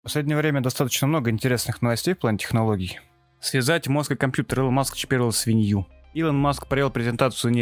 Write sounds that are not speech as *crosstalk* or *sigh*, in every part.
В последнее время достаточно много интересных новостей в плане технологий. Связать мозг и компьютер Илон Маск чипировал свинью. Илон Маск провел презентацию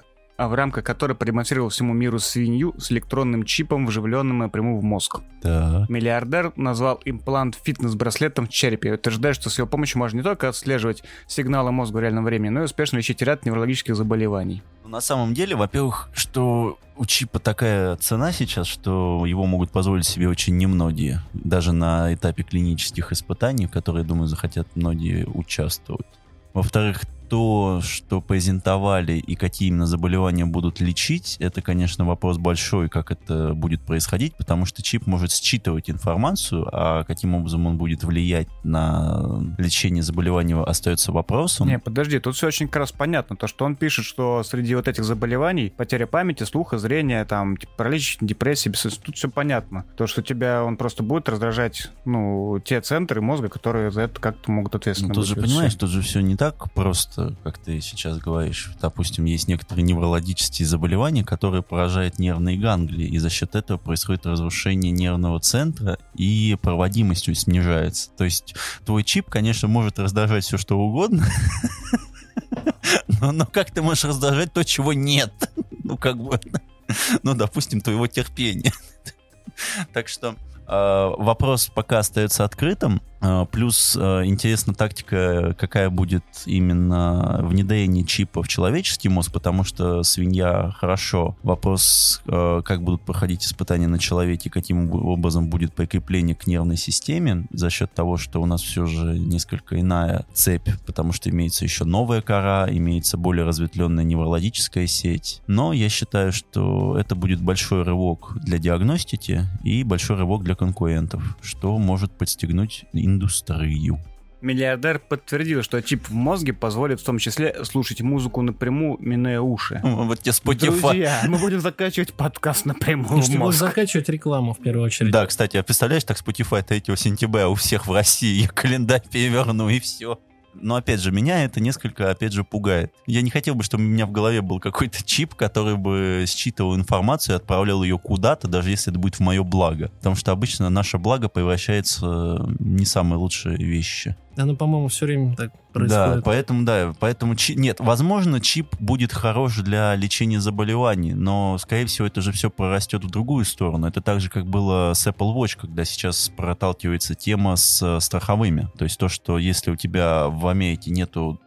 а в рамках которой продемонстрировал всему миру свинью с электронным чипом, вживленным напрямую в мозг. Да. Миллиардер назвал имплант фитнес-браслетом в черепе, утверждая, что с его помощью можно не только отслеживать сигналы мозга в реальном времени, но и успешно лечить ряд неврологических заболеваний. Ну, На самом деле, во-первых, что у чипа такая цена сейчас, что его могут позволить себе очень немногие. Даже на этапе клинических испытаний, в которые, думаю, захотят многие участвовать. Во-вторых, то, что презентовали и какие именно заболевания будут лечить, это, конечно, вопрос большой, как это будет происходить, потому что чип может считывать информацию, а каким образом он будет влиять на лечение заболевания остается вопросом. Не, подожди, тут все очень как раз понятно. То, что он пишет, что среди вот этих заболеваний потеря памяти, слуха, зрения, там, типа, паралич, депрессия, бессонница, тут все понятно. То, что тебя он просто будет раздражать, ну, те центры мозга, которые за это как-то могут ответственно Ну, тут же, понимаешь, тут же все не так просто, как ты сейчас говоришь. Допустим, есть некоторые неврологические заболевания, которые поражают нервные ганглии, и за счет этого происходит разрушение нервного центра, и проводимость снижается. То есть твой чип, конечно, может раздражать все, что угодно, *laughs* но, но как ты можешь раздражать то, чего нет? *laughs* Ну, как бы, *laughs* ну, допустим, твоего терпения. Так что э, вопрос пока остается открытым. Э, Плюс э, интересна тактика, какая будет именно внедрение чипа в человеческий мозг, потому что свинья хорошо. Вопрос, э, как будут проходить испытания на человеке, каким образом будет прикрепление к нервной системе за счет того, что у нас все же несколько иная цепь, потому что имеется еще новая кора, имеется более разветвленная неврологическая сеть. Но я считаю, что это будет большой рывок для диагностики и большой рывок для конкурентов, что может подстегнуть индустрию. Миллиардер подтвердил, что чип в мозге позволит в том числе слушать музыку напрямую, минуя уши. Вот тебе Spotify. Друзья, мы будем закачивать подкаст напрямую в Если будешь мозг. закачивать рекламу в первую очередь. Да, кстати, а представляешь, так Spotify 3 сентября у всех в России, я календарь переверну и все. Но опять же, меня это несколько, опять же, пугает. Я не хотел бы, чтобы у меня в голове был какой-то чип, который бы считывал информацию и отправлял ее куда-то, даже если это будет в мое благо. Потому что обычно наше благо превращается в не самые лучшие вещи. Оно, по-моему, все время так Да, происходит. поэтому, да, поэтому чи- нет, возможно, чип будет хорош для лечения заболеваний, но, скорее всего, это же все прорастет в другую сторону. Это так же, как было с Apple Watch, когда сейчас проталкивается тема с э, страховыми. То есть то, что если у тебя в Америке нету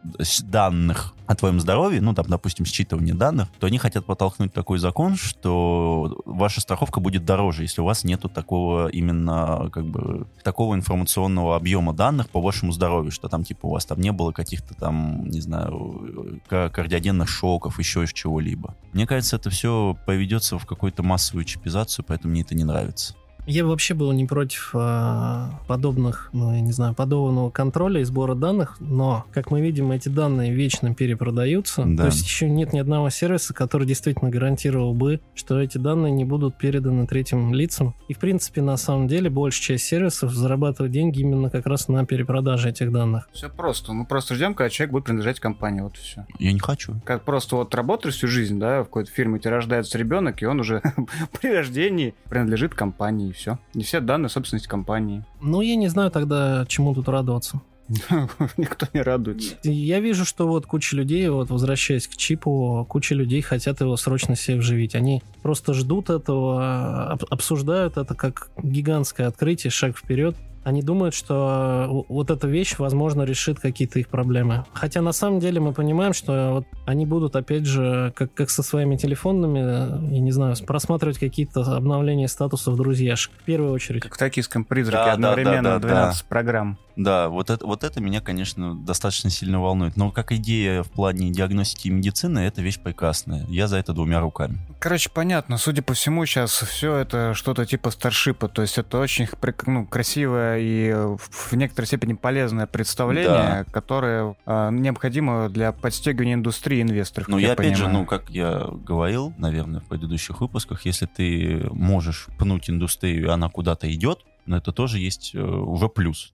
данных о твоем здоровье, ну, там, допустим, считывание данных, то они хотят подтолкнуть такой закон, что ваша страховка будет дороже, если у вас нету такого именно, как бы, такого информационного объема данных по вашему здоровью, что там, типа, у вас там не было каких-то там, не знаю, ка- кардиогенных шоков, еще из чего-либо. Мне кажется, это все поведется в какую-то массовую чипизацию, поэтому мне это не нравится. Я бы вообще был не против а, подобных, ну, я не знаю, подобного контроля и сбора данных, но, как мы видим, эти данные вечно перепродаются. Да. То есть еще нет ни одного сервиса, который действительно гарантировал бы, что эти данные не будут переданы третьим лицам. И, в принципе, на самом деле, большая часть сервисов зарабатывает деньги именно как раз на перепродаже этих данных. Все просто. Мы просто ждем, когда человек будет принадлежать компании. Вот и все. Я не хочу. Как просто вот работаешь всю жизнь, да, в какой-то фирме, у тебя рождается ребенок, и он уже *laughs* при рождении принадлежит компании, все. Не все данные собственность компании. Ну, я не знаю тогда, чему тут радоваться. *laughs* Никто не радуется. Я вижу, что вот куча людей, вот возвращаясь к чипу, куча людей хотят его срочно себе вживить. Они просто ждут этого, об- обсуждают это как гигантское открытие, шаг вперед. Они думают, что э, вот эта вещь, возможно, решит какие-то их проблемы. Хотя на самом деле мы понимаем, что вот они будут, опять же, как, как со своими телефонами, э, я не знаю, просматривать какие-то обновления статусов друзьяшек. В первую очередь. Как в токийском призраке Да, да, одновременно да, да, 12 программ. Да, вот это, вот это меня, конечно, достаточно сильно волнует. Но как идея в плане диагностики и медицины, это вещь прекрасная. Я за это двумя руками. Короче, понятно. Судя по всему, сейчас все это что-то типа старшипа. То есть это очень ну, красивое и в некоторой степени полезное представление, которое э, необходимо для подстегивания индустрии инвесторов. Но как я, опять же, понимаю. ну, как я говорил, наверное, в предыдущих выпусках, если ты можешь пнуть индустрию, и она куда-то идет, но это тоже есть э, уже плюс.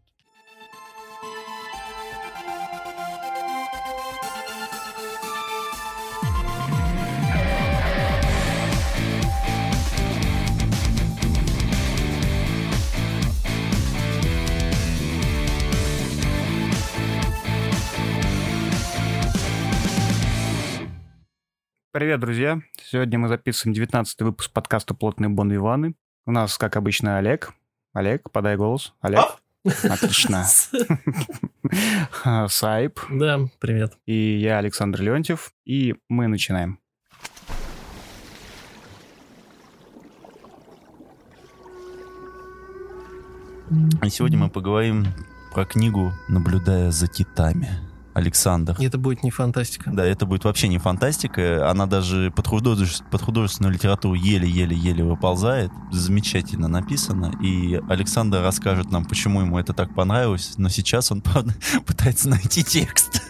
Привет, друзья. Сегодня мы записываем 19 выпуск подкаста «Плотные Бонвиваны». У нас, как обычно, Олег. Олег, подай голос. Олег. Отлично. *laughs* *laughs* Сайп. Да, привет. И я, Александр Леонтьев. И мы начинаем. И сегодня мы поговорим про книгу «Наблюдая за китами». Александр. Это будет не фантастика. Да, это будет вообще не фантастика. Она даже под, художеств... под художественную литературу еле-еле-еле выползает. Замечательно написано. И Александр расскажет нам, почему ему это так понравилось. Но сейчас он, *laughs* правда, пытается найти текст.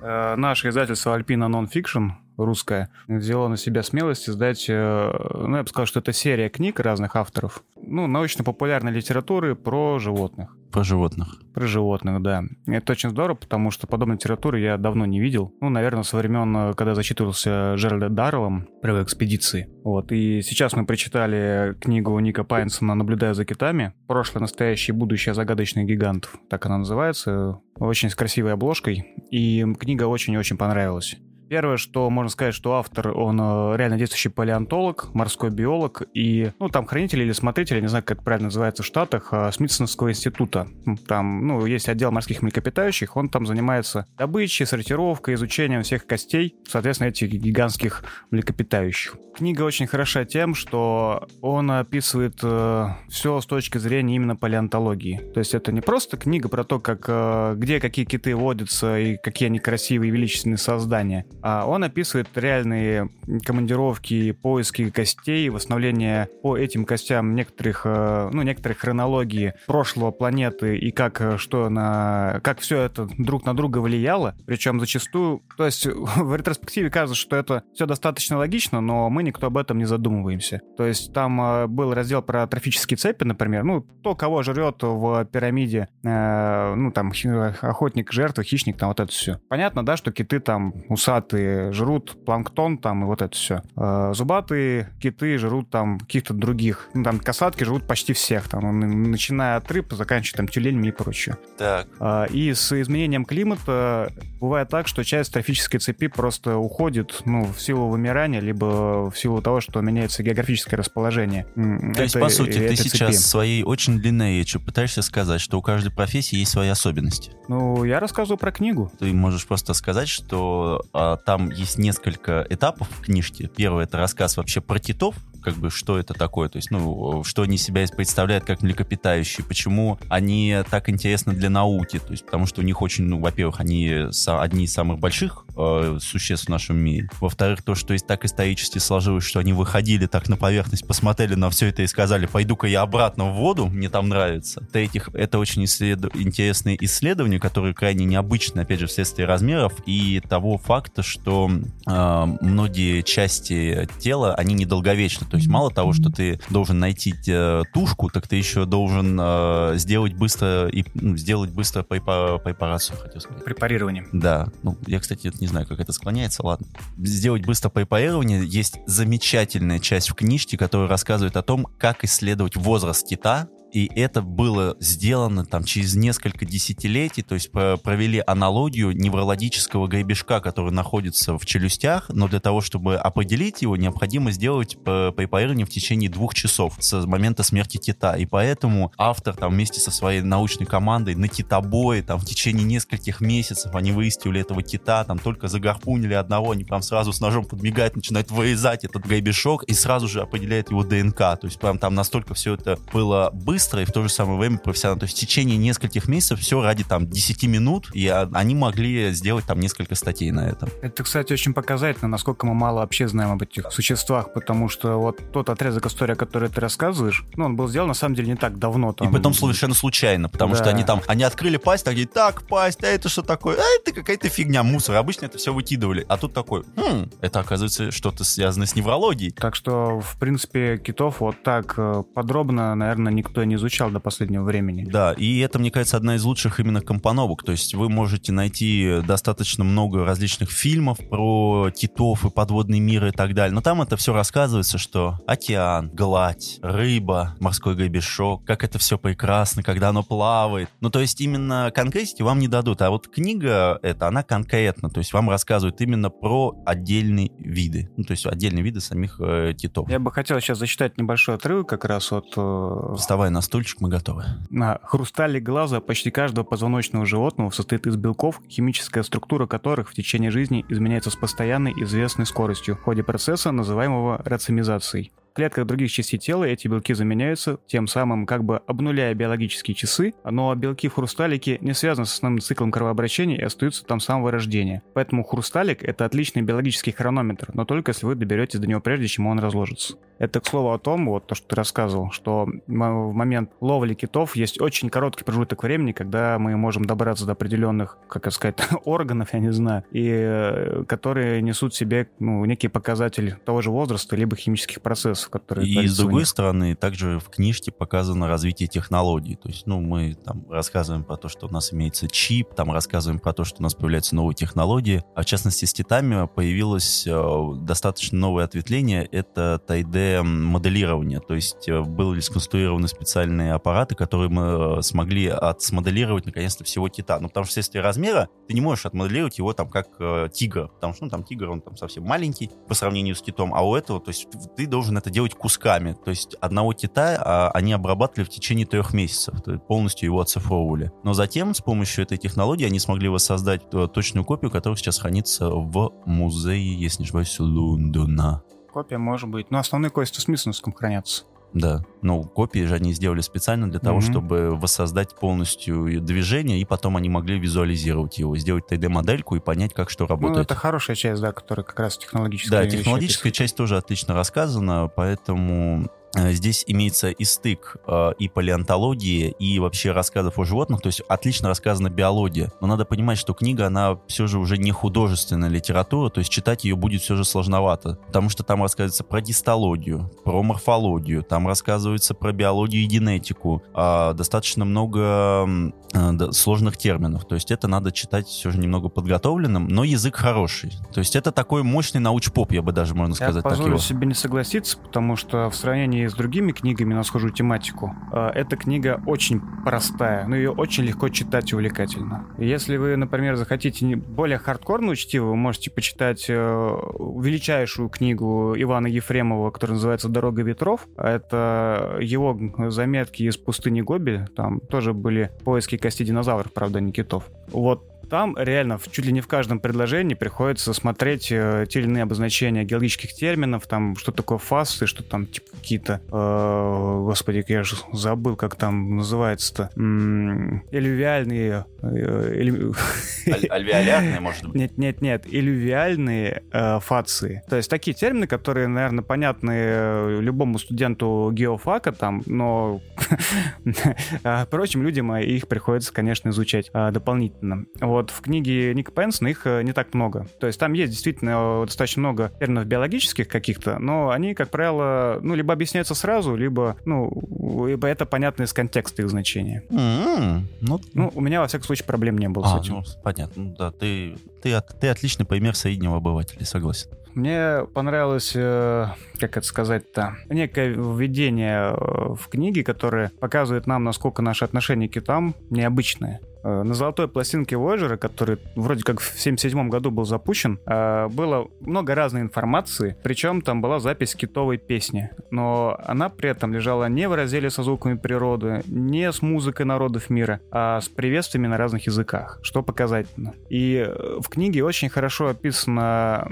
Э, наше издательство Альпина Nonfiction русская, взяла на себя смелость издать, э, ну, я бы сказал, что это серия книг разных авторов, ну, научно-популярной литературы про животных. Про животных. Про животных, да. Это очень здорово, потому что подобной литературы я давно не видел. Ну, наверное, со времен, э, когда зачитывался Джеральда Дарреллом про экспедиции. Вот. И сейчас мы прочитали книгу Ника Пайнсона «Наблюдая за китами». Прошлое, настоящее и будущее загадочных гигантов. Так она называется. Очень с красивой обложкой. И книга очень-очень понравилась. Первое, что можно сказать, что автор, он э, реально действующий палеонтолог, морской биолог и, ну, там, хранитель или смотритель, я не знаю, как это правильно называется в Штатах, э, Смитсоновского института. Там, ну, есть отдел морских млекопитающих, он там занимается добычей, сортировкой, изучением всех костей, соответственно, этих гигантских млекопитающих. Книга очень хороша тем, что он описывает э, все с точки зрения именно палеонтологии. То есть это не просто книга про то, как, э, где какие киты водятся и какие они красивые и величественные создания, он описывает реальные командировки, поиски костей, восстановление по этим костям некоторых, э, ну, некоторых хронологии прошлого планеты и как, э, что на, как все это друг на друга влияло. Причем зачастую, то есть *laughs* в ретроспективе кажется, что это все достаточно логично, но мы никто об этом не задумываемся. То есть там э, был раздел про трофические цепи, например, ну, то, кого жрет в пирамиде, э, ну, там, охотник, жертва, хищник, там вот это все. Понятно, да, что киты там усатые, зубатые жрут планктон там и вот это все. Э, зубатые киты жрут там каких-то других. Ну, там касатки жрут почти всех, там, начиная от рыб, заканчивая там тюленями и прочее. Так. Э, и с изменением климата бывает так, что часть трофической цепи просто уходит, ну, в силу вымирания, либо в силу того, что меняется географическое расположение. То есть, по сути, ты сейчас своей очень длинной речью пытаешься сказать, что у каждой профессии есть свои особенности. Ну, я рассказываю про книгу. Ты можешь просто сказать, что а, там есть несколько этапов в книжке. Первый — это рассказ вообще про китов, как бы, что это такое, то есть, ну, что они себя представляют как млекопитающие, почему они так интересны для науки, то есть, потому что у них очень, ну, во-первых, они одни из самых больших э, существ в нашем мире, во-вторых, то, что есть так исторически сложилось, что они выходили так на поверхность, посмотрели на все это и сказали, пойду-ка я обратно в воду, мне там нравится. В-третьих, это очень исслед... интересные исследования, которые крайне необычны, опять же, вследствие размеров и того факта, что э, многие части тела, они недолговечны, то есть мало того, что ты должен найти э, тушку, так ты еще должен э, сделать быстро и ну, сделать быстро препарацию, хотел сказать. Препарирование. Да. Ну, я, кстати, не знаю, как это склоняется, ладно. Сделать быстро препарирование. Есть замечательная часть в книжке, которая рассказывает о том, как исследовать возраст кита, и это было сделано там через несколько десятилетий, то есть провели аналогию неврологического гребешка, который находится в челюстях, но для того, чтобы определить его, необходимо сделать препарирование в течение двух часов с момента смерти кита. И поэтому автор там вместе со своей научной командой на китобое там в течение нескольких месяцев они выяснили этого кита, там только загарпунили одного, они прям сразу с ножом подбегают, начинают вырезать этот гребешок и сразу же определяют его ДНК. То есть прям там настолько все это было быстро, быстро и в то же самое время профессионально. То есть в течение нескольких месяцев все ради там 10 минут, и они могли сделать там несколько статей на этом. Это, кстати, очень показательно, насколько мы мало вообще знаем об этих существах, потому что вот тот отрезок истории, который ты рассказываешь, ну, он был сделан на самом деле не так давно. Там... И потом совершенно случайно, потому да. что они там, они открыли пасть, так говорят, так, пасть, а это что такое? А это какая-то фигня, мусор. Обычно это все выкидывали. А тут такой, хм, это оказывается что-то связано с неврологией. Так что, в принципе, китов вот так э, подробно, наверное, никто не изучал до последнего времени. Да, и это, мне кажется, одна из лучших именно компоновок. То есть вы можете найти достаточно много различных фильмов про китов и подводный мир и так далее. Но там это все рассказывается, что океан, гладь, рыба, морской гребешок, как это все прекрасно, когда оно плавает. Ну, то есть именно конкретики вам не дадут. А вот книга эта, она конкретно. То есть вам рассказывает именно про отдельные виды. Ну, то есть отдельные виды самих э, китов. Я бы хотел сейчас зачитать небольшой отрывок как раз от... Э, Вставай на стульчик, мы готовы. На хрусталик глаза почти каждого позвоночного животного состоит из белков, химическая структура которых в течение жизни изменяется с постоянной известной скоростью в ходе процесса, называемого рацимизацией клетках других частей тела эти белки заменяются, тем самым как бы обнуляя биологические часы, но белки в хрусталике не связаны с основным циклом кровообращения и остаются там с самого рождения. Поэтому хрусталик — это отличный биологический хронометр, но только если вы доберетесь до него прежде, чем он разложится. Это, к слову, о том, вот то, что ты рассказывал, что в момент ловли китов есть очень короткий промежуток времени, когда мы можем добраться до определенных, как сказать, *laughs* органов, я не знаю, и э, которые несут в себе ну, некий показатель того же возраста, либо химических процессов которые... И с другой стороны, также в книжке показано развитие технологий. То есть, ну, мы там рассказываем про то, что у нас имеется чип, там рассказываем про то, что у нас появляются новые технологии. А в частности, с титами появилось э, достаточно новое ответвление. Это 3D-моделирование. То есть э, были сконструированы специальные аппараты, которые мы э, смогли отсмоделировать, наконец-то, всего кита. Ну, потому что вследствие размера ты не можешь отмоделировать его там как э, тигр. Потому что, ну, там тигр, он там совсем маленький по сравнению с китом. А у этого, то есть ты должен это делать кусками. То есть одного кита а, они обрабатывали в течение трех месяцев, то есть полностью его оцифровывали. Но затем с помощью этой технологии они смогли воссоздать э, точную копию, которая сейчас хранится в музее, если не ошибаюсь, Лондона. Копия может быть. Но основные кости в Смитсоновском хранятся. Да, ну копии же они сделали специально для того, mm-hmm. чтобы воссоздать полностью движение, и потом они могли визуализировать его, сделать 3D-модельку и понять, как что работает. Ну, это хорошая часть, да, которая как раз технологическая. Да, технологическая часть тоже отлично рассказана, поэтому здесь имеется и стык э, и палеонтологии, и вообще рассказов о животных, то есть отлично рассказана биология. Но надо понимать, что книга, она все же уже не художественная литература, то есть читать ее будет все же сложновато, потому что там рассказывается про гистологию, про морфологию, там рассказывается про биологию и генетику, э, достаточно много э, сложных терминов, то есть это надо читать все же немного подготовленным, но язык хороший. То есть это такой мощный науч-поп, я бы даже, можно сказать, я позволю так его. себе не согласиться, потому что в сравнении с другими книгами на схожую тематику, э, эта книга очень простая, но ее очень легко читать и увлекательно. Если вы, например, захотите более хардкорную чтиво, вы можете почитать э, величайшую книгу Ивана Ефремова, которая называется «Дорога ветров». Это его заметки из пустыни Гоби, там тоже были поиски кости динозавров, правда, не китов. Вот там реально чуть ли не в каждом предложении приходится смотреть э, те или иные обозначения геологических терминов, там что такое фасы, что там типа какие-то, э, господи, я же забыл, как там называется-то, элювиальные... Э. *laughs* Альвеолярные, может быть? Нет, нет, нет, элювиальные э, фации. То есть такие термины, которые, наверное, понятны э, любому студенту геофака там, но *laughs* а, прочим людям их приходится, конечно, изучать дополнительно. Вот в книге Ника Пенсона их э, не так много. То есть там есть действительно э, достаточно много терминов биологических каких-то, но они, как правило, ну, либо объясняются сразу, либо, ну, либо это понятно из контекста их значения. Mm-hmm. Ну, ну, у меня, во всяком случае, проблем не было а, с этим. Ну, понятно. Ну, да, ты, ты, ты отличный пример среднего обывателя, согласен. Мне понравилось, э, как это сказать-то, некое введение в книге, которое показывает нам, насколько наши отношения к китам необычные. Э, на золотой пластинке Voyager, который вроде как в 77 году был запущен, э, было много разной информации, причем там была запись китовой песни, но она при этом лежала не в разделе со звуками природы, не с музыкой народов мира, а с приветствиями на разных языках, что показательно. И э, в книге очень хорошо описано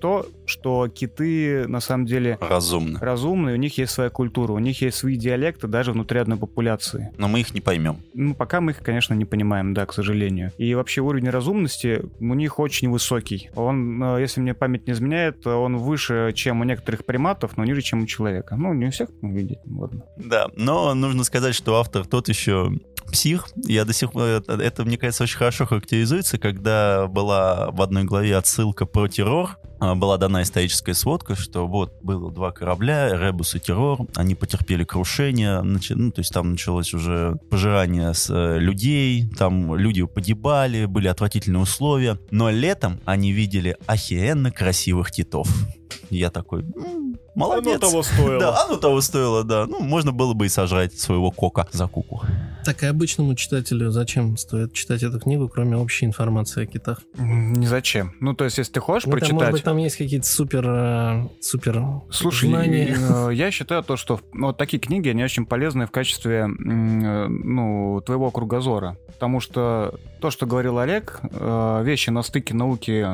то, что киты на самом деле разумны. разумны, у них есть своя культура, у них есть свои диалекты даже внутри одной популяции. Но мы их не поймем. Ну, пока мы их, конечно, не понимаем, да, к сожалению. И вообще уровень разумности у них очень высокий. Он, э, если мне память не изменяет, он выше, чем у некоторых приматов, но ниже, чем у человека. Ну, не у всех, ну, видите, ладно. Да, но нужно сказать, что автор тот еще псих. Я до сих пор... Это, это, мне кажется, очень хорошо характеризуется, когда была в одной главе отсылка про террор, а, была дана историческая сводка, что вот было два корабля, Ребус и Террор, они потерпели крушение, начи... ну, то есть там началось уже пожирание с э, людей, там люди погибали, были отвратительные условия, но летом они видели охеренно красивых китов. Я такой, молодец. Оно того стоило. *laughs* Да, оно того стоило, да. Ну, можно было бы и сожрать своего кока за куку. Так и обычному читателю зачем стоит читать эту книгу, кроме общей информации о китах? Не зачем. Ну, то есть, если ты хочешь Ну, там, прочитать... может быть, там есть какие-то супер, э, супер Слушай, знания. э, я считаю то, что вот такие книги, они очень полезны в качестве э, ну, твоего кругозора. Потому что то, что говорил Олег, вещи на стыке науки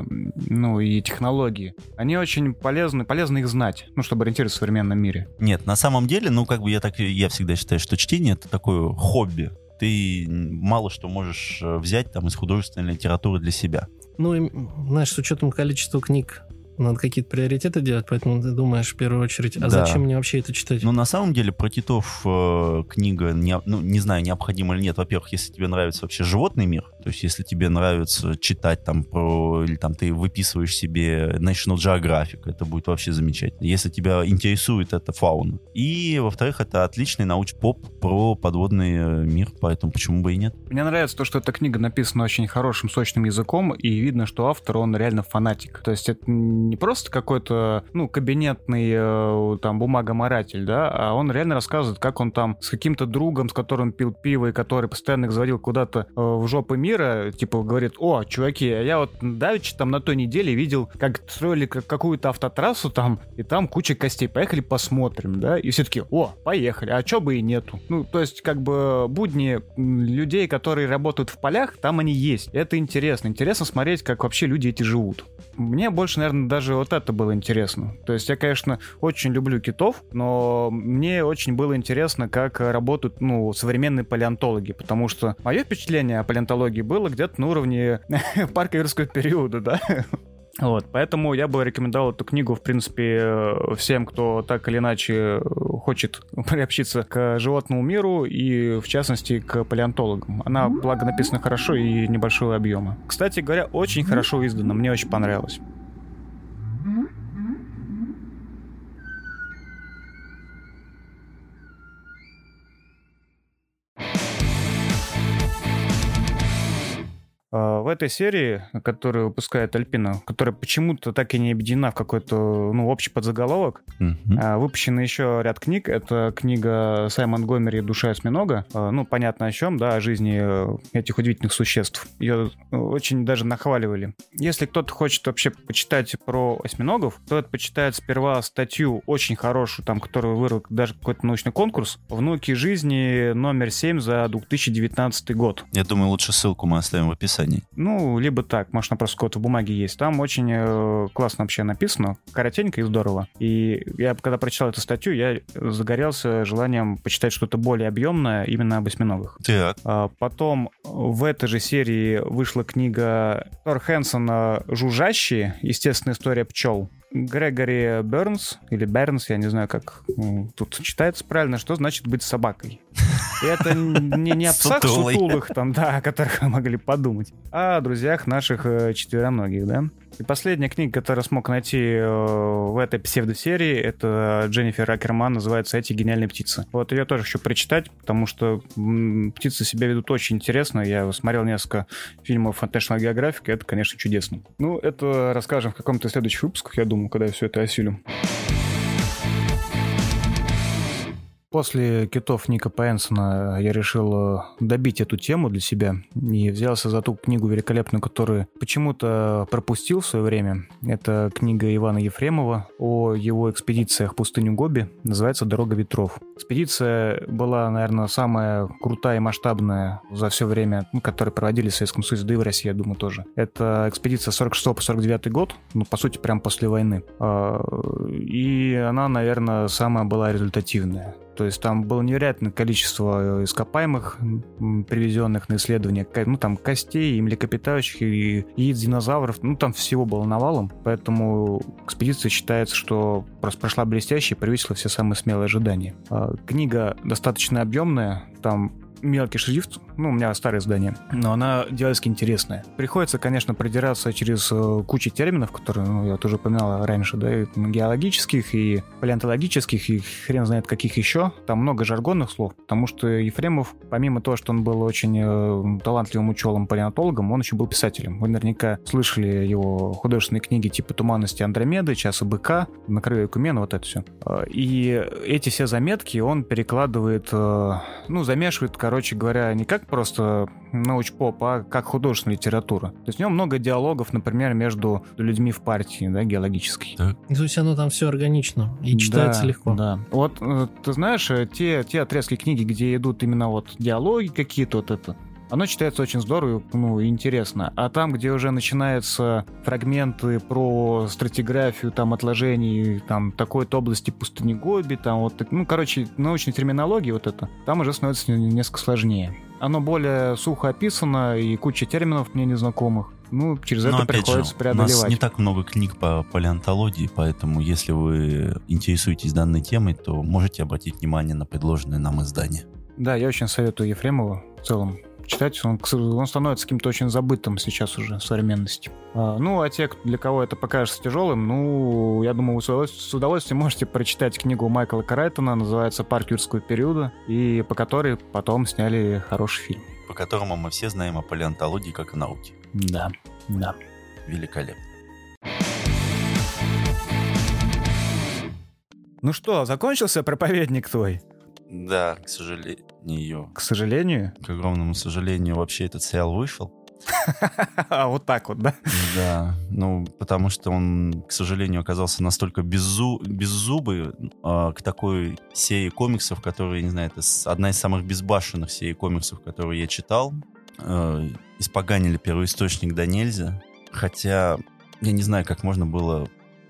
ну, и технологии, они очень полезны, полезно их знать, ну, чтобы ориентироваться в современном мире. Нет, на самом деле, ну, как бы я так, я всегда считаю, что чтение это такое хобби. Ты мало что можешь э, взять там из художественной литературы для себя. Ну, и, знаешь, с учетом количества книг, надо какие-то приоритеты делать, поэтому ты думаешь в первую очередь, а Да. зачем мне вообще это читать? Но на самом деле про китов э, книга, не, ну, не знаю, необходима или нет. Во-первых, если тебе нравится вообще животный мир, то есть если тебе нравится читать там про, или там ты выписываешь себе National Geographic, это будет вообще замечательно. Если тебя интересует эта фауна. И, во-вторых, это отличный науч-поп про подводный э, мир, поэтому почему бы и нет? Мне нравится то, что эта книга написана очень хорошим, сочным языком, и видно, что автор, он реально фанатик. То есть это не просто какой-то, ну, кабинетный э, там бумагоморатель, да, а он реально рассказывает, как он там с каким-то другом, с которым пил пиво, и который постоянно их заводил куда-то э, в жопы мира, типа говорит, о, чуваки, а я вот давеча там на той неделе видел, как строили как- какую-то автотрассу там, и там куча костей, поехали посмотрим, да, и все таки о, поехали, а чё бы и нету. Ну, то есть, как бы будни людей, которые работают в полях, там они есть. Это интересно. Интересно смотреть, как вообще люди эти живут. Мне больше, наверное, даже вот это было интересно. То есть я, конечно, очень люблю китов, но мне очень было интересно, как работают, ну, современные палеонтологи, потому что мое впечатление о палеонтологии было где-то на уровне *laughs* парка юрского периода, да. Вот, поэтому я бы рекомендовал эту книгу, в принципе, э, всем, кто так или иначе э, хочет *laughs* приобщиться к животному миру и, в частности, к палеонтологам. Она, благо, написана хорошо и небольшого объема. Кстати говоря, очень хорошо издана, мне очень понравилось. В этой серии, которую выпускает Альпина, которая почему-то так и не объединена в какой-то ну, общий подзаголовок, Мгм. а, Выпущено еще ряд книг. Это книга Саймон Гомери «Душа осьминога». А, Ну, понятно о чем, да, о жизни э, этих удивительных существ. Ее э, очень даже нахваливали. Если кто-то хочет вообще почитать про осьминогов, то это почитает сперва статью очень хорошую, там, которую вырвал даже какой-то научный конкурс «Внуки жизни» номер 7 за 2019 год. Я думаю, лучше ссылку мы оставим в описании. Ну, либо так, может, она просто какой-то в бумаге есть. Там очень э, классно вообще написано, коротенько и здорово. И я, когда прочитал эту статью, я загорелся желанием почитать что-то более объемное именно об осьминогах. Так. А Потом в этой же серии вышла книга Тор Хэнсона «Жужжащие. Естественная история пчел». Грегори Бернс, или Бернс, я не знаю, как м, тут читается правильно, что значит быть собакой. И это не, не о псах сутулых, там, да, о которых вы могли подумать, а о друзьях наших э, четвероногих, да. И последняя книга, которую смог найти э, в этой псевдосерии, это Дженнифер Акерман, называется «Эти гениальные птицы». Вот ее тоже хочу прочитать, потому что птицы себя ведут очень интересно. Я смотрел несколько фильмов National Geographic, и это, конечно, чудесно. Ну, это расскажем в каком-то из следующих выпусках, я думаю, когда я все это осилю. После китов Ника Пенсона я решил э, добить эту тему для себя и взялся за ту книгу великолепную, которую почему-то пропустил в свое время. Это книга Ивана Ефремова о его экспедициях в пустыню Гоби. Называется «Дорога ветров». Экспедиция была, наверное, самая крутая и масштабная за все время, ну, которые проводили в Советском Союзе, да и в России, я думаю, тоже. Это экспедиция 46 по 49 год, ну, по сути, прям после войны. А, И она, наверное, самая была результативная. То есть там было невероятное количество э, ископаемых, привезенных на исследования, ко- ну там костей и млекопитающих, и яиц динозавров, ну там всего было навалом, поэтому экспедиция считается, что просто прошла блестяще и превысила все самые смелые ожидания. А, Книга достаточно объемная, там мелкий шрифт, ну, у меня старое издание, но она дьявольски интересная. Приходится, конечно, продираться через э, кучу терминов, которые, ну, я тоже упоминал раньше, да, и геологических, и палеонтологических, и хрен знает каких еще. Там много жаргонных слов, потому что Ефремов, помимо того, что он был очень э, талантливым ученым-палеонтологом, он еще был писателем. Вы наверняка слышали его художественные книги типа «Туманности Андромеды», «Часа быка», «На краю Экумена», вот это все. И эти все заметки он перекладывает, э, ну, замешивает, короче говоря, не как просто научпоп, а как художественная литература. То есть в нем много диалогов, например, между людьми в партии, да, геологической. Так. То есть оно там все органично и читается да, легко. Да. Вот э, ты знаешь, э, те, те отрезки книги, где идут именно вот диалоги какие-то, вот это, оно читается очень здорово ну, и интересно. А там, где уже начинаются фрагменты про стратиграфию, там, отложений, там, такой-то области пустыни Гоби, там, вот, ну, короче, научной терминологии вот это, там уже становится несколько сложнее. Оно более сухо описано, и куча терминов мне незнакомых. Ну, через Но, это приходится же, преодолевать. У нас не так много книг по палеонтологии, поэтому если вы интересуетесь данной темой, то можете обратить внимание на предложенное нам издание. Да, я очень советую Ефремову в целом читать, он, он становится каким-то очень забытым сейчас уже в современности. А, ну, а те, для кого это покажется тяжелым, ну, я думаю, вы с удовольствием можете прочитать книгу Майкла Карайтона, называется «Парк юрского периода», и по которой потом сняли хороший фильм. По которому мы все знаем о палеонтологии как о науке. Да, да. Великолепно. Ну что, закончился проповедник твой? Да, к сожалению. К сожалению? К огромному сожалению, вообще этот сериал вышел. *laughs* А вот так вот, да? Да, ну, потому что он, к сожалению, оказался настолько беззу... беззубый э, к такой серии комиксов, которые, не знаю, это одна из самых безбашенных серий комиксов, которые я читал. Э, испоганили первоисточник до нельзя. Хотя я не знаю, как можно было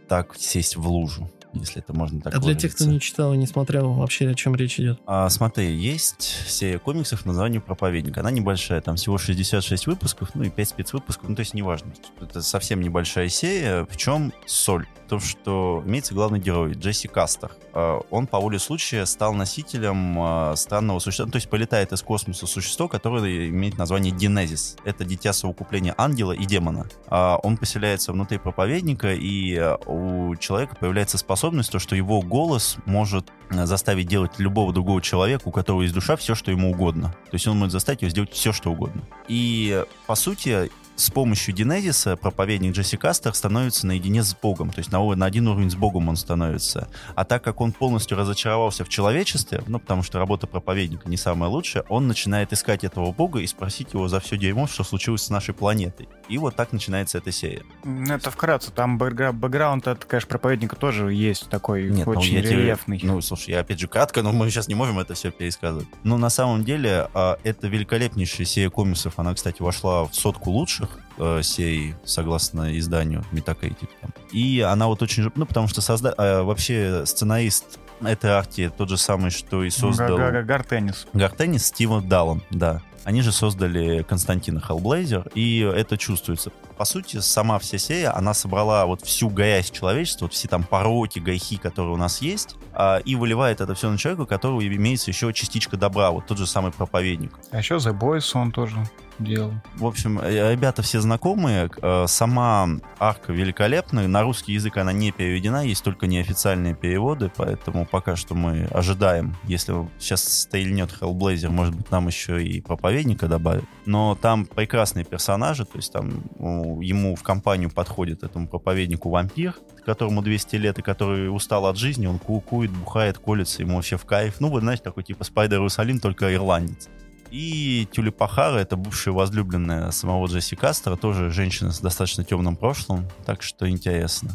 так сесть в лужу если это можно так А для тех, кто не читал и не смотрел, вообще о чем речь идет? А, смотри, есть серия комиксов названием «Проповедник». Она небольшая, там всего 66 выпусков, ну и 5 спецвыпусков, ну то есть неважно. Это совсем небольшая серия. В чем соль? То, что имеется главный герой, Джесси Кастер. А, он по воле случая стал носителем а, странного существа, то есть полетает из космоса существо, которое имеет название Генезис. Это дитя совокупления ангела и демона. А, он поселяется внутри проповедника, и у человека появляется способность то, что его голос может заставить делать любого другого человека, у которого есть душа, все, что ему угодно. То есть он может заставить его сделать все, что угодно. И, по сути, с помощью Динезиса проповедник Джесси Кастер становится наедине с Богом, то есть на, на один уровень с Богом он становится. А так как он полностью разочаровался в человечестве, ну, потому что работа проповедника не самая лучшая, он начинает искать этого Бога и спросить его за все дерьмо, что случилось с нашей планетой. И вот так начинается эта серия. Это вкратце, там бэкграунд, это, конечно, проповедника тоже есть такой Нет, ну, очень ну, рельефный. Тебе, ну, слушай, я опять же кратко, но мы сейчас не можем это все пересказывать. Но на самом деле а, это великолепнейшая серия комиксов, она, кстати, вошла в сотку лучших лучших э, серий, согласно изданию Metacritic. И она вот очень... Ну, потому что созда... э, вообще сценарист этой арки тот же самый, что и создал... Гартеннис. Гартеннис Стива Даллан, да. Они же создали Константина Хеллблейзер, и это чувствуется. По сути, сама вся серия, она собрала вот всю грязь человечества, вот все там пороки, гайхи, которые у нас есть, а, и выливает это все на человека, у которого имеется еще частичка добра, вот тот же самый проповедник. А еще The Boys он тоже делал. В общем, э, ребята все знакомые. Э, сама арка великолепная. На русский язык она не переведена, есть только неофициальные переводы, поэтому пока что мы ожидаем, если сейчас стрельнет Hellblazer, может быть, нам еще и проповедника добавят. Но там прекрасные персонажи, то есть там ему в компанию подходит этому проповеднику вампир, которому 200 лет и который устал от жизни, он кукует, бухает, колется, ему вообще в кайф. Ну, вы знаете, такой типа Спайдер Иерусалим, только ирландец. И Тюлипахара, это бывшая возлюбленная самого Джесси Кастера, тоже женщина с достаточно темным прошлым, так что интересно.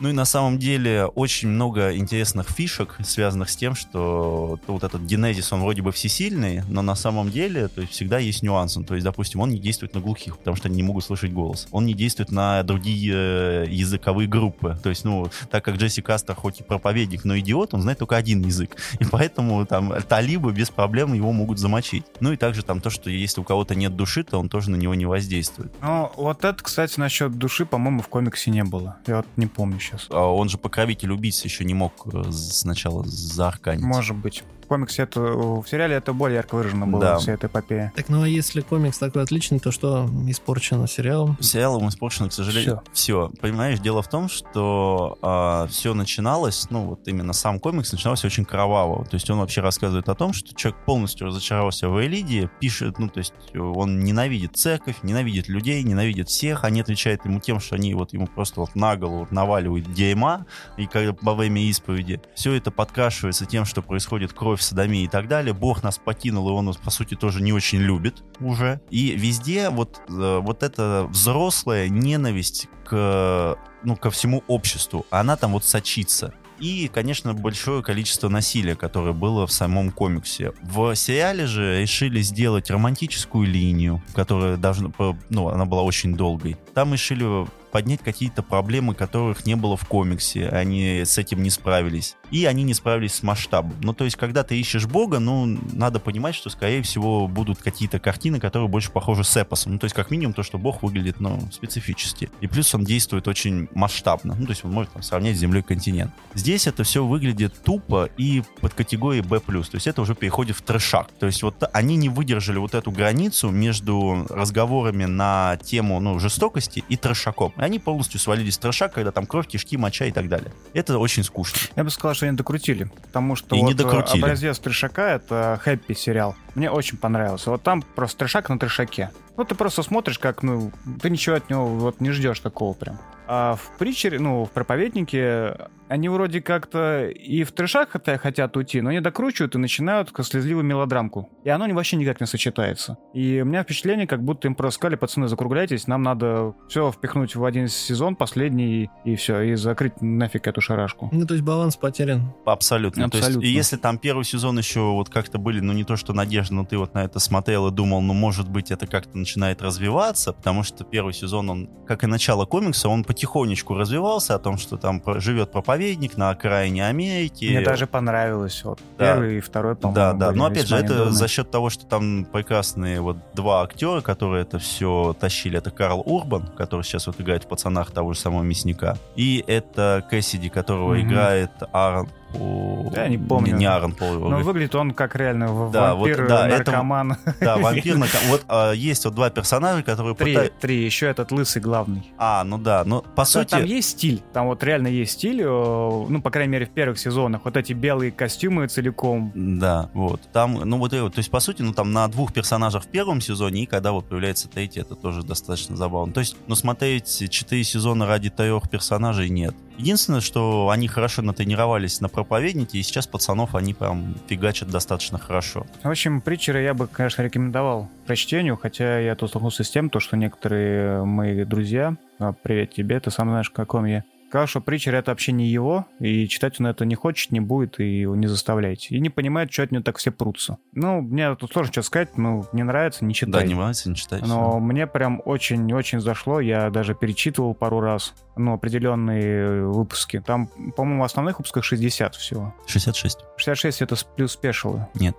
Ну и на самом деле очень много интересных фишек, связанных с тем, что вот этот генезис, он вроде бы всесильный, но на самом деле то есть всегда есть нюанс. То есть, допустим, он не действует на глухих, потому что они не могут слышать голос. Он не действует на другие э, языковые группы. То есть, ну, так как Джесси Кастер хоть и проповедник, но идиот, он знает только один язык. И поэтому там талибы без проблем его могут замочить. Ну и также там то, что если у кого-то нет души, то он тоже на него не воздействует. Ну, вот это, кстати, насчет души, по-моему, в комиксе не было. Я вот не помню сейчас. А он же покровитель убийц еще не мог э, сначала заарканить. Может быть. Комиксе это, в сериале это более ярко выражено было, Да. вся эта эпопея. Так, ну а если комикс такой отличный, то что испорчено сериалом? Сериалом испорчено, к сожалению, все. Понимаешь, дело в том, что все начиналось, ну вот именно сам комикс начинался очень кроваво. То есть он вообще рассказывает о том, что человек полностью разочаровался в Элиде, пишет, ну то есть он ненавидит церковь, ненавидит людей, ненавидит всех. Они отвечают ему тем, что они вот ему просто вот на голову наваливают дерьма и когда во время исповеди. Все это подкрашивается тем, что происходит кровь, садомия и так далее. Бог нас покинул, и он нас, по сути, тоже не очень любит уже. И везде вот, э, вот эта взрослая ненависть к, ну, ко всему обществу, она там вот сочится. И, конечно, большое количество насилия, которое было в самом комиксе. В сериале же решили сделать романтическую линию, которая должна, ну, она была очень долгой. Там решили поднять какие-то проблемы, которых не было в комиксе. Они с этим не справились. И они не справились с масштабом. Ну, то есть, когда ты ищешь Бога, ну, надо понимать, что, скорее всего, будут какие-то картины, которые больше похожи с эпосом. Ну, то есть, как минимум, то, что Бог выглядит, ну, специфически. И плюс он действует очень масштабно. Ну, то есть, он может там, сравнять с Землей континент. Здесь это все выглядит тупо и под категорией B+. То есть, это уже переходит в трешак. То есть, вот они не выдержали вот эту границу между разговорами на тему, ну, жестокости и трешаком. И они полностью свалились в трешак, когда там кровь, кишки, моча и так далее. Это очень скучно. Я бы сказал, что они докрутили, потому что И вот не э, докрутили. образец трешака — это хэппи сериал. Мне очень понравился. Вот там просто трешак на трешаке. Ну, ты просто смотришь, как, ну, ты ничего от него вот не ждешь такого прям. А в притчере, ну, в проповеднике, они вроде как-то и в трешак хотя- хотят уйти, но они докручивают и начинают слезливую мелодрамку. И оно вообще никак не сочетается. И у меня впечатление, как будто им просто сказали, пацаны, закругляйтесь, нам надо все впихнуть в один сезон, последний, и все, и закрыть нафиг эту шарашку. Ну, то есть баланс потерян. Абсолютно. То Абсолютно. есть, и если там первый сезон еще вот как-то были, ну не то что надежды, но ты вот на это смотрел и думал, ну может быть это как-то начинает развиваться, потому что первый сезон, он, как и начало комикса, он потихонечку развивался о том, что там про- живет проповедник на окраине Америки. Мне даже понравилось. Вот Да. первый и второй, по-моему. Да, да. Но опять же, это недурные. за счет того, что там прекрасные вот два актера, которые это все тащили. Это Карл Урбан, который сейчас вот играет в пацанах того же самого мясника. И это Кэссиди, которого Мгм. играет Аарон Пол. Я не помню. Не, Аарон Пол. Но выглядит он как реально Да, вот, вампир, да, это- наркоман. *laughs* Да, вампир. на- Вот а, есть вот два персонажа, которые Три, пытаются... три, еще этот лысый главный. А, ну да, но по Да, сути... Там есть стиль, там вот реально есть стиль, ну, по крайней мере, в первых сезонах. Вот эти белые костюмы целиком. Да, вот. Там, ну вот, вот, то есть, по сути, ну там на двух персонажах в первом сезоне, и когда вот появляется третий, это тоже достаточно забавно. То есть, ну смотреть четыре сезона ради трех персонажей нет. Единственное, что они хорошо натренировались на проповеднике, и сейчас пацанов они прям фигачат достаточно хорошо. В общем, Притчера я бы, конечно, рекомендовал прочтению, хотя я тут столкнулся с тем, то, что некоторые мои друзья, а, привет тебе, ты сам знаешь, каком я, сказал, что Притчер это вообще не его, и читать он это не хочет, не будет, и его не заставляйте. И не понимает, что от него так все прутся. Ну, мне тут сложно что сказать, ну, не нравится, не читай. Да, не нравится, не читать. Но мне прям очень-очень зашло. Я даже перечитывал пару раз ну, определенные выпуски. Там, по-моему, в основных выпусках 60 всего. 66. 66 это плюс спешилы. Нет.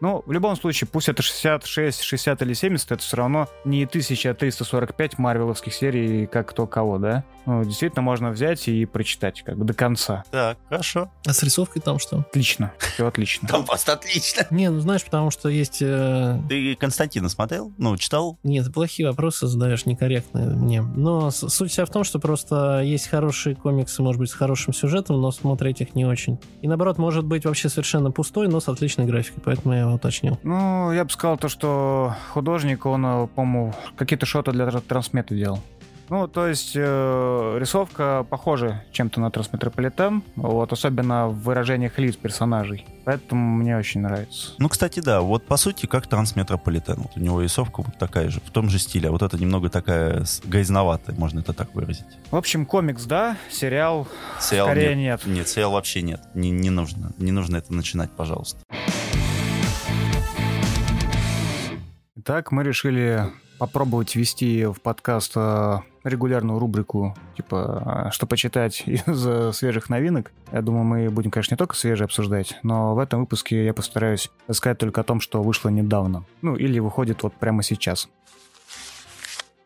Ну, в любом случае, пусть это 66, 60 или 70, это все равно не 1345 марвеловских серий, как кто кого, да? Ну, действительно, можно взять и прочитать как бы до конца. Так, хорошо. А с рисовкой там что? Отлично. Все отлично. *laughs* Там просто отлично. Не, ну знаешь, потому что есть... э, Ты Константина смотрел? Ну, читал? Нет, плохие вопросы задаешь, некорректные мне. Но суть вся в том, что просто есть хорошие комиксы, может быть, с хорошим сюжетом, но смотреть их не очень. И наоборот, может быть вообще совершенно пустой, но с отличной графикой, поэтому я его уточнил. Ну, я бы сказал то, что художник, он, э, по-моему, какие-то шоты для тр- трансмета делал. Ну, то есть э, рисовка похожа чем-то на Трансметрополитен, вот, особенно в выражениях лиц персонажей. Поэтому мне очень нравится. Ну, кстати, да, вот по сути, как Трансметрополитен. Вот у него рисовка вот такая же, в том же стиле. А вот это немного такая грязноватая, можно это так выразить. В общем, комикс, да, сериал Сериал скорее нет. нет. Нет, сериал вообще нет. Не, не нужно. Не нужно это начинать, пожалуйста. Итак, мы решили попробовать ввести в подкаст э, регулярную рубрику, типа, э, что почитать *laughs* из э, свежих новинок. Я думаю, мы будем, конечно, не только свежие обсуждать, но в этом выпуске я постараюсь сказать только о том, что вышло недавно. Ну, или выходит вот прямо сейчас.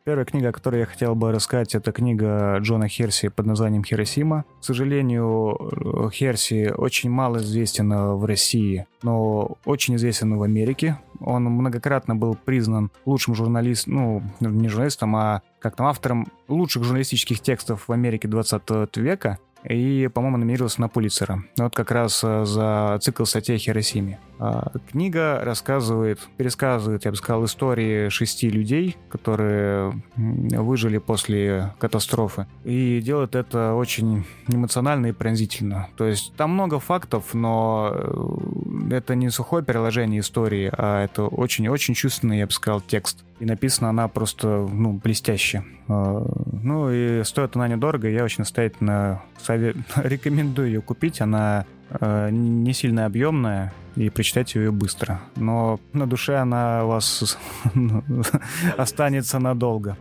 Первая книга, о которой я хотел бы рассказать, это книга Джона Херси под названием «Хиросима». К сожалению, Херси очень мало известен в России, но очень известен в Америке. Он многократно был признан лучшим журналистом, ну, не журналистом, а как там автором лучших журналистических текстов в Америке 20 века и, по-моему, номинировался на Пулицера. Вот как раз э, за цикл статей о Хиросиме. А, книга рассказывает, пересказывает, я бы сказал, истории шести людей, которые выжили после катастрофы. И делает это очень эмоционально и пронзительно. То есть там много фактов, но э, это не сухое переложение истории, а это очень-очень чувственный, я бы сказал, текст. И написана она просто, ну, блестяще. А, ну и стоит она недорого, я очень настоятельно совет... *laughs* рекомендую ее купить. Она э, не сильно объемная, и прочитать ее быстро. Но на душе она у вас *laughs* останется надолго.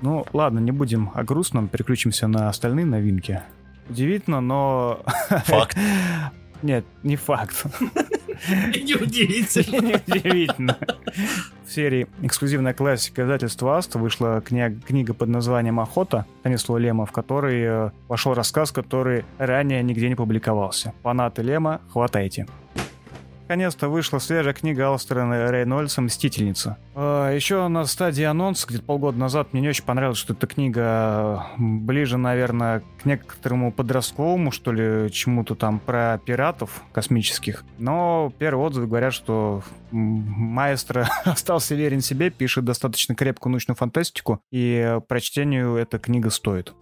Ну, ладно, не будем о грустном, переключимся на остальные новинки. Удивительно, но... *laughs* Факт. Нет, не факт. *laughs* Неудивительно. Неудивительно. В серии «Эксклюзивная классика» издательства «Аст» вышла книга, книга под названием «Охота» Станислава Лема, в которой э, вошел рассказ, который ранее нигде не публиковался. Фанаты Лема, хватайте. Наконец-то вышла свежая книга Алстера Рейнольдса «Мстительница». А, Еще на стадии анонса, где-то полгода назад, мне не очень понравилось, что эта книга ближе, наверное, к некоторому подростковому, что ли, чему-то там про пиратов космических. Но первые отзывы говорят, что маэстро *laughs* остался верен себе, пишет достаточно крепкую научную фантастику, и прочтению эта книга стоит.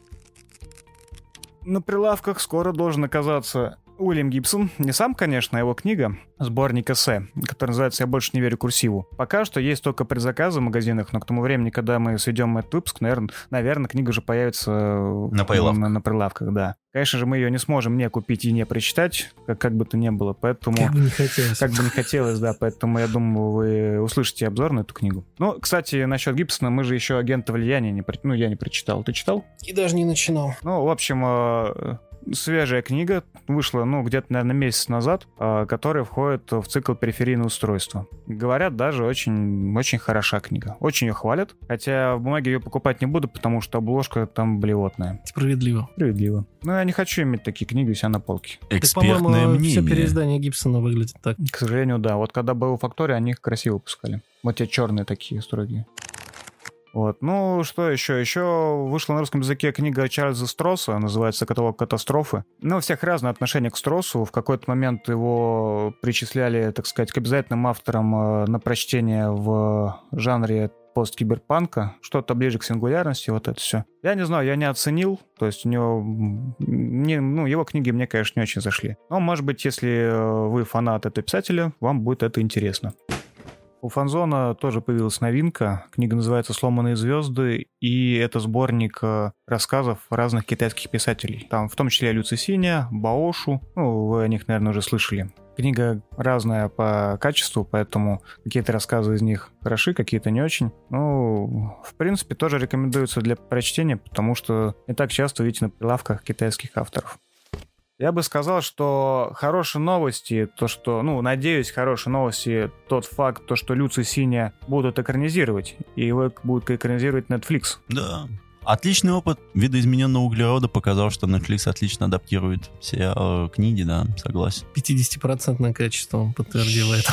На прилавках скоро должен оказаться Уильям Гибсон, не сам, конечно, а его книга, сборник эссе, который называется «Я больше не верю курсиву». Пока что есть только предзаказы в магазинах, но к тому времени, когда мы сведем этот выпуск, наверное, наверное книга уже появится на прилавках. На, на прилавках, да. Конечно же, мы ее не сможем не купить и не прочитать, как, как бы то ни было, поэтому... Как бы не хотелось. Как бы не хотелось, да, поэтому я думаю, вы услышите обзор на эту книгу. Ну, кстати, насчет Гибсона, мы же еще «Агента влияния» не... Ну, я не прочитал. Ты читал? И даже не начинал. Ну, в общем, э, свежая книга, вышла, ну, где-то, наверное, месяц назад, э, которая входит в цикл периферийного устройства. Говорят, даже очень, очень хороша книга. Очень ее хвалят, хотя в бумаге ее покупать не буду, потому что обложка там блевотная. Справедливо. Справедливо. Но я не хочу иметь такие книги у себя на полке. Экспертное так, по-моему, мнение. все переиздания Гибсона выглядят так. К сожалению, да. Вот когда был в факторе, они их красиво выпускали. Вот те черные такие строгие. Вот. Ну, что еще? Еще вышла на русском языке книга Чарльза Стросса, называется «Каталог катастрофы». Ну, у всех разное отношение к Строссу. В какой-то момент его причисляли, так сказать, к обязательным авторам э, на прочтение в жанре посткиберпанка, что-то ближе к сингулярности, вот это все. Я не знаю, я не оценил, то есть у него, не, ну, его книги мне, конечно, не очень зашли. Но, может быть, если э, вы фанат этого писателя, вам будет это интересно. У Фанзона тоже появилась новинка. Книга называется «Сломанные звезды», и это сборник э, рассказов разных китайских писателей. Там в том числе Люци Синя, Баошу. Ну, вы о них, наверное, уже слышали. Книга разная по качеству, поэтому какие-то рассказы из них хороши, какие-то не очень. Ну, в принципе, тоже рекомендуется для прочтения, потому что не так часто видите на прилавках китайских авторов. Я бы сказал, что хорошие новости, то, что, ну, надеюсь, хорошие новости, тот факт, то, что Люци Синя будут экранизировать, и его будут экранизировать Netflix. Да. Отличный опыт видоизмененного углерода показал, что Netflix отлично адаптирует все э, книги, да, согласен. 50% качество он подтвердил это.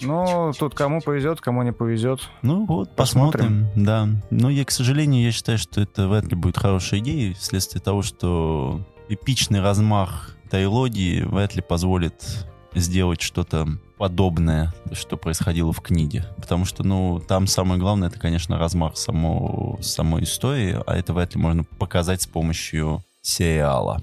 Ну, тут кому повезет, кому не повезет. Ну вот, посмотрим. посмотрим. Да. Но я, к сожалению, я считаю, что это вряд ли будет хорошей идеей, вследствие того, что эпичный размах трилогии вряд ли позволит сделать что-то подобное, что происходило в книге. Потому что, ну, там самое главное, это, конечно, размах само, самой истории, а это вряд ли можно показать с помощью сериала.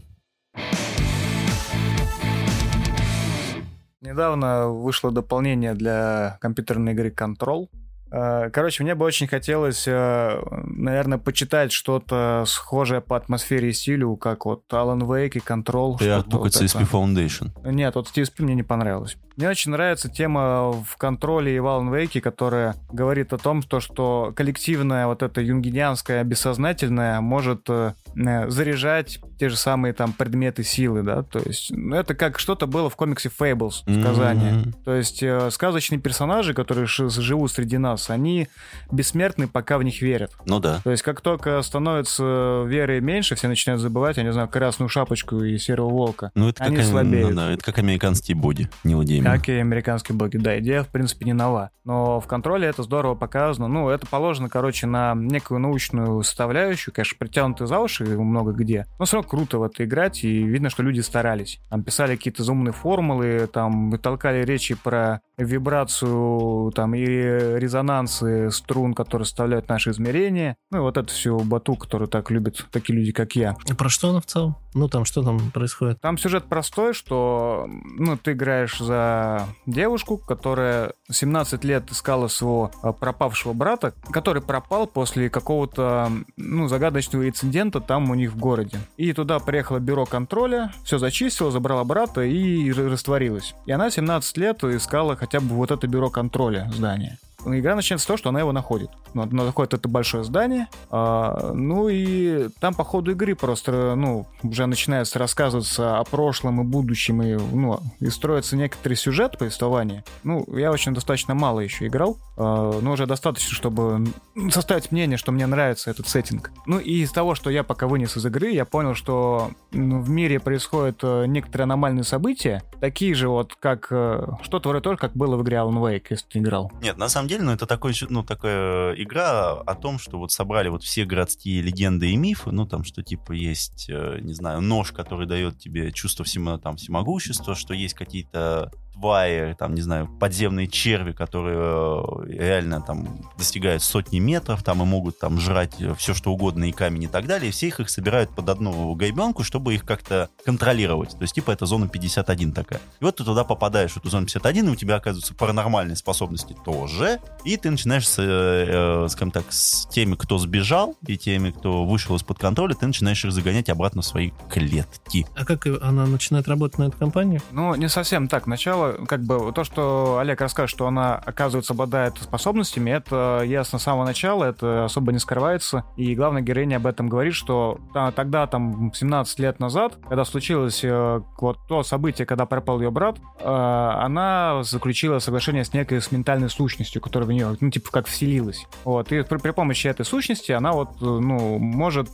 Недавно вышло дополнение для компьютерной игры Control. Э, короче, мне бы очень хотелось, э, наверное, почитать что-то схожее по атмосфере и стилю, как вот Alan Wake и Control. Ты от вот CSP Foundation. Нет, вот CSP мне не понравилось. Мне очень нравится тема в контроле и в Alan Wake, которая говорит о том, то, что коллективное вот это юнгинианское бессознательное может э, э, заряжать те же самые там предметы силы, да, то есть ну, это как что-то было в комиксе Fables, сказание. Mm-hmm. То есть э, сказочные персонажи, которые живут среди нас, они бессмертны, пока в них верят. Ну да. То есть как только становится веры меньше, все начинают забывать, я не знаю, красную шапочку и серого волка. Ну это они как, слабеют. Ну, да, это как американские боги, Нила Геймана. Как и американские боги, да, идея в принципе не нова. Но в контроле это здорово показано. Ну, это положено, короче, на некую научную составляющую, конечно, притянуты за уши много где. Но все равно круто в это играть, и видно, что люди старались. Там писали какие-то заумные формулы, там толкали речи про вибрацию там и резонансы струн, которые составляют наши измерения. Ну и вот это все бату, который так любят такие люди, как я. И про что она в целом? Ну там что там происходит? Там сюжет простой, что ну ты играешь за девушку, которая 17 лет искала своего а, пропавшего брата, который пропал после какого-то ну загадочного инцидента там у них в городе. И туда приехало бюро контроля, все зачистило, забрала брата и растворилась. И она 17 лет искала хотя бы вот это бюро контроля здания. Игра начинается с того, что она его находит. Ну, она находит это большое здание, а, ну и там по ходу игры просто, ну, уже начинается рассказываться о прошлом и будущем, и, ну, и строится некоторый сюжет повествования. Ну, я очень достаточно мало еще играл, а, но уже достаточно, чтобы составить мнение, что мне нравится этот сеттинг. Ну и из того, что я пока вынес из игры, я понял, что ну, в мире происходят э, некоторые аномальные события, такие же вот, как э, что-то вроде того, как было в игре Alan Wake, если ты играл. Нет, на самом деле, ну это такой, ну, такая игра о том, что вот собрали вот все городские легенды и мифы, ну там, что типа есть, э, не знаю, нож, который дает тебе чувство всемо, там, всемогущества, что есть какие-то твари, там, не знаю, подземные черви, которые э, реально там достигают сотни метров, там и могут там жрать все, что угодно, и камень и так далее, и все их, их собирают под одну гайбенку, чтобы их как-то контролировать. То есть, типа, это зона 51 такая. И вот ты туда попадаешь, в эту зону 51, и у тебя оказываются паранормальные способности тоже, и ты начинаешь, с, э, э, скажем так, с теми, кто сбежал, и теми, кто вышел из-под контроля, ты начинаешь их загонять обратно в свои клетки. А как она начинает работать на эту компанию? Ну, не совсем так. Начало как бы то, что Олег расскажет, что она, оказывается, обладает способностями, это ясно с самого начала, это особо не скрывается. И главная героиня об этом говорит, что тогда, там, 17 лет назад, когда случилось э, вот то событие, когда пропал ее брат, э, она заключила соглашение с некой с ментальной сущностью, которая в нее, ну, типа, как вселилась. Вот. И при, при помощи этой сущности она вот, э, ну, может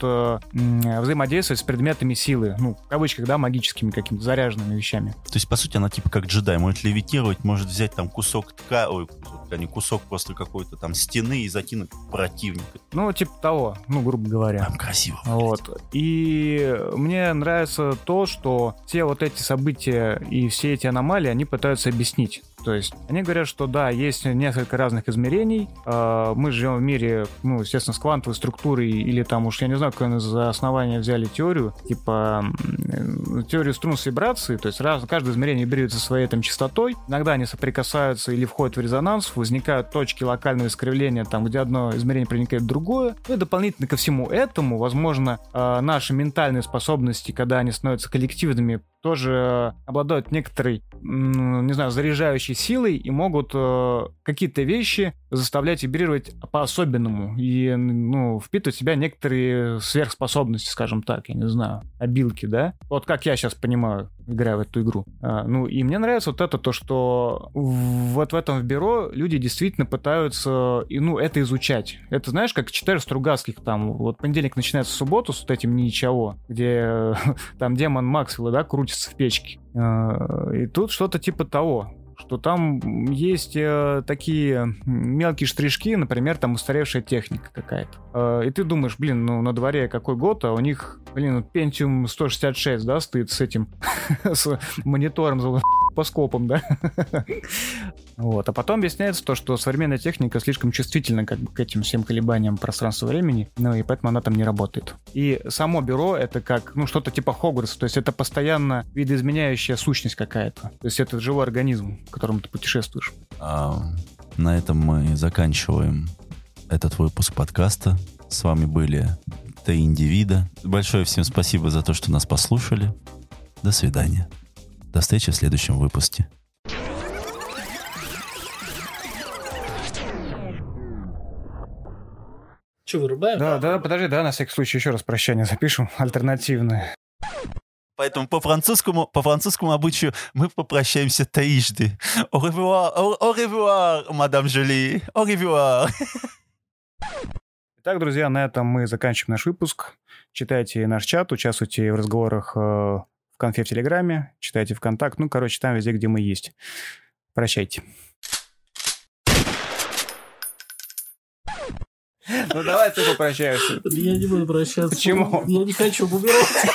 взаимодействовать с предметами силы, ну, в кавычках, да, магическими какими-то заряженными вещами. То есть, по сути, она типа как джедай, может левитировать, может взять там кусок ткани, ой, кусок ткани, кусок просто какой-то там стены и закинуть противника. Ну, типа того, ну, грубо говоря. Там красиво. Вот. И мне нравится то, что все вот эти события и все эти аномалии, они пытаются объяснить. То есть они говорят, что да, есть несколько разных измерений. А, мы живем в мире, ну, естественно, с квантовой структурой, или там уж, я не знаю, какое за основание взяли теорию, типа теорию струн с вибрацией, то есть раз, каждое измерение вибрирует своей там частотой, иногда они соприкасаются или входят в резонанс, возникают точки локального искривления, там, где одно измерение проникает в другое. Ну и дополнительно ко всему этому, возможно, а, наши ментальные способности, когда они становятся коллективными, тоже обладают некоторой, не знаю, заряжающей силой и могут э, какие-то вещи заставлять вибрировать по-особенному и, ну, впитывать в себя некоторые сверхспособности, скажем так, я не знаю, обилки, да? Вот как я сейчас понимаю, играя в эту игру. А, ну, и мне нравится вот это, то, что вот в этом в бюро люди действительно пытаются, и, ну, это изучать. Это, знаешь, как читаешь Стругацких, там, вот понедельник начинается субботу с вот этим ничего, где *laughs* там демон Максвелла, да, крутится в печке. А, и тут что-то типа того что там есть э, такие мелкие штришки, например, там устаревшая техника какая-то. Э, и ты думаешь, блин, ну на дворе какой год, а у них, блин, Pentium 166, да, стоит с этим, *laughs* с монитором по скопам, да? *laughs* вот. А потом объясняется то, что современная техника слишком чувствительна как бы к этим всем колебаниям пространства-времени, ну и поэтому она там не работает. И само бюро — это как, ну, что-то типа Хогвартса, то есть это постоянно видоизменяющая сущность какая-то. То есть это живой организм, в котором ты путешествуешь. А, на этом мы заканчиваем этот выпуск подкаста. С вами были три индивида. Большое всем спасибо за то, что нас послушали. До свидания. До встречи в следующем выпуске. Че, вырубаем? Да, да, подожди, да, на всякий случай еще раз прощание запишем, альтернативное. Поэтому по французскому, по французскому обычаю мы попрощаемся трижды. Au revoir, au, revoir, мадам Жюли. Au revoir. Итак, друзья, на этом мы заканчиваем наш выпуск. Читайте наш чат, участвуйте в разговорах э, в конфе в Телеграме, читайте ВКонтакт, ну, короче, там везде, где мы есть. Прощайте. *laughs* Ну давай ты попрощаешься. Я не буду прощаться. Почему? Я не хочу убираться.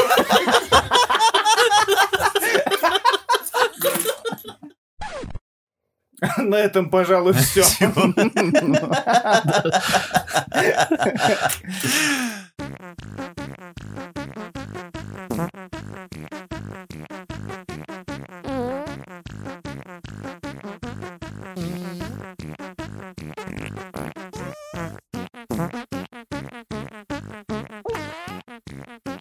*laughs* На этом, пожалуй, все. Thank you.